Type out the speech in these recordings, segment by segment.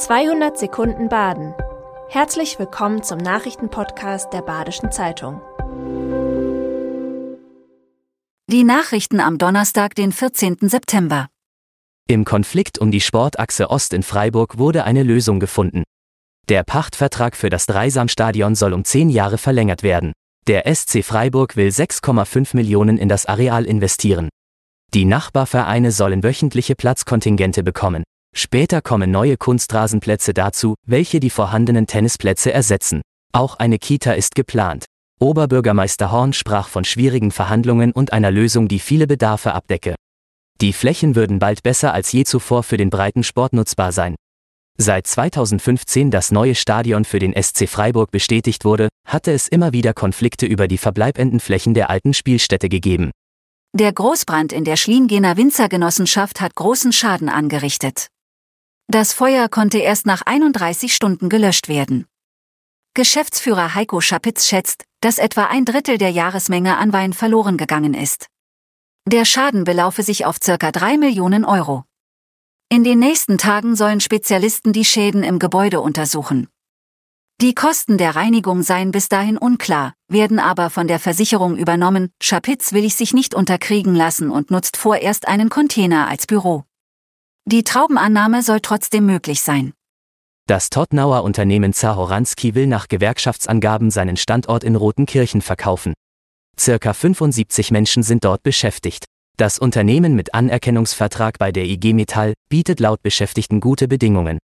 200 Sekunden Baden. Herzlich willkommen zum Nachrichtenpodcast der Badischen Zeitung. Die Nachrichten am Donnerstag, den 14. September. Im Konflikt um die Sportachse Ost in Freiburg wurde eine Lösung gefunden. Der Pachtvertrag für das Dreisamstadion soll um zehn Jahre verlängert werden. Der SC Freiburg will 6,5 Millionen in das Areal investieren. Die Nachbarvereine sollen wöchentliche Platzkontingente bekommen. Später kommen neue Kunstrasenplätze dazu, welche die vorhandenen Tennisplätze ersetzen. Auch eine Kita ist geplant. Oberbürgermeister Horn sprach von schwierigen Verhandlungen und einer Lösung, die viele Bedarfe abdecke. Die Flächen würden bald besser als je zuvor für den breiten Sport nutzbar sein. Seit 2015 das neue Stadion für den SC Freiburg bestätigt wurde, hatte es immer wieder Konflikte über die verbleibenden Flächen der alten Spielstätte gegeben. Der Großbrand in der Schliengener Winzergenossenschaft hat großen Schaden angerichtet. Das Feuer konnte erst nach 31 Stunden gelöscht werden. Geschäftsführer Heiko Schapitz schätzt, dass etwa ein Drittel der Jahresmenge an Wein verloren gegangen ist. Der Schaden belaufe sich auf circa 3 Millionen Euro. In den nächsten Tagen sollen Spezialisten die Schäden im Gebäude untersuchen. Die Kosten der Reinigung seien bis dahin unklar, werden aber von der Versicherung übernommen. Schapitz will ich sich nicht unterkriegen lassen und nutzt vorerst einen Container als Büro. Die Traubenannahme soll trotzdem möglich sein. Das Tottenauer Unternehmen Zahoranski will nach Gewerkschaftsangaben seinen Standort in Rotenkirchen verkaufen. Circa 75 Menschen sind dort beschäftigt. Das Unternehmen mit Anerkennungsvertrag bei der IG Metall bietet laut Beschäftigten gute Bedingungen.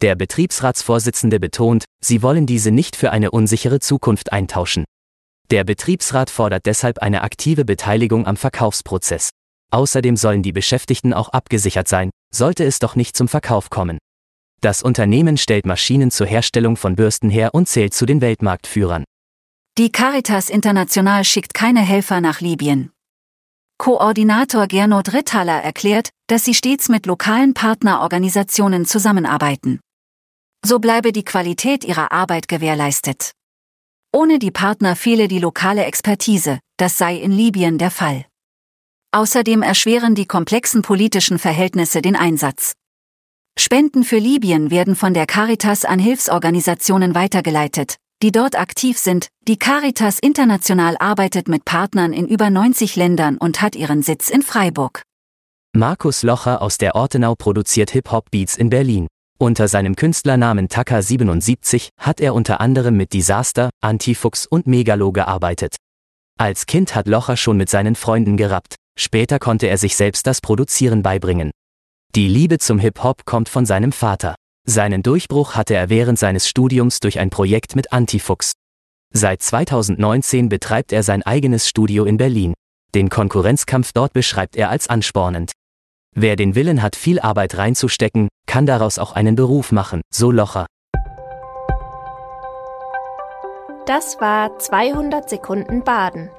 Der Betriebsratsvorsitzende betont, sie wollen diese nicht für eine unsichere Zukunft eintauschen. Der Betriebsrat fordert deshalb eine aktive Beteiligung am Verkaufsprozess. Außerdem sollen die Beschäftigten auch abgesichert sein, sollte es doch nicht zum Verkauf kommen. Das Unternehmen stellt Maschinen zur Herstellung von Bürsten her und zählt zu den Weltmarktführern. Die Caritas International schickt keine Helfer nach Libyen. Koordinator Gernot Rittaler erklärt, dass sie stets mit lokalen Partnerorganisationen zusammenarbeiten. So bleibe die Qualität ihrer Arbeit gewährleistet. Ohne die Partner fehle die lokale Expertise, das sei in Libyen der Fall. Außerdem erschweren die komplexen politischen Verhältnisse den Einsatz. Spenden für Libyen werden von der Caritas an Hilfsorganisationen weitergeleitet, die dort aktiv sind. Die Caritas International arbeitet mit Partnern in über 90 Ländern und hat ihren Sitz in Freiburg. Markus Locher aus der Ortenau produziert Hip-Hop-Beats in Berlin. Unter seinem Künstlernamen Taka77 hat er unter anderem mit Disaster, Antifuchs und Megalo gearbeitet. Als Kind hat Locher schon mit seinen Freunden gerappt, später konnte er sich selbst das Produzieren beibringen. Die Liebe zum Hip-Hop kommt von seinem Vater. Seinen Durchbruch hatte er während seines Studiums durch ein Projekt mit Antifuchs. Seit 2019 betreibt er sein eigenes Studio in Berlin. Den Konkurrenzkampf dort beschreibt er als anspornend. Wer den Willen hat, viel Arbeit reinzustecken, kann daraus auch einen Beruf machen, so Locher. Das war 200 Sekunden Baden.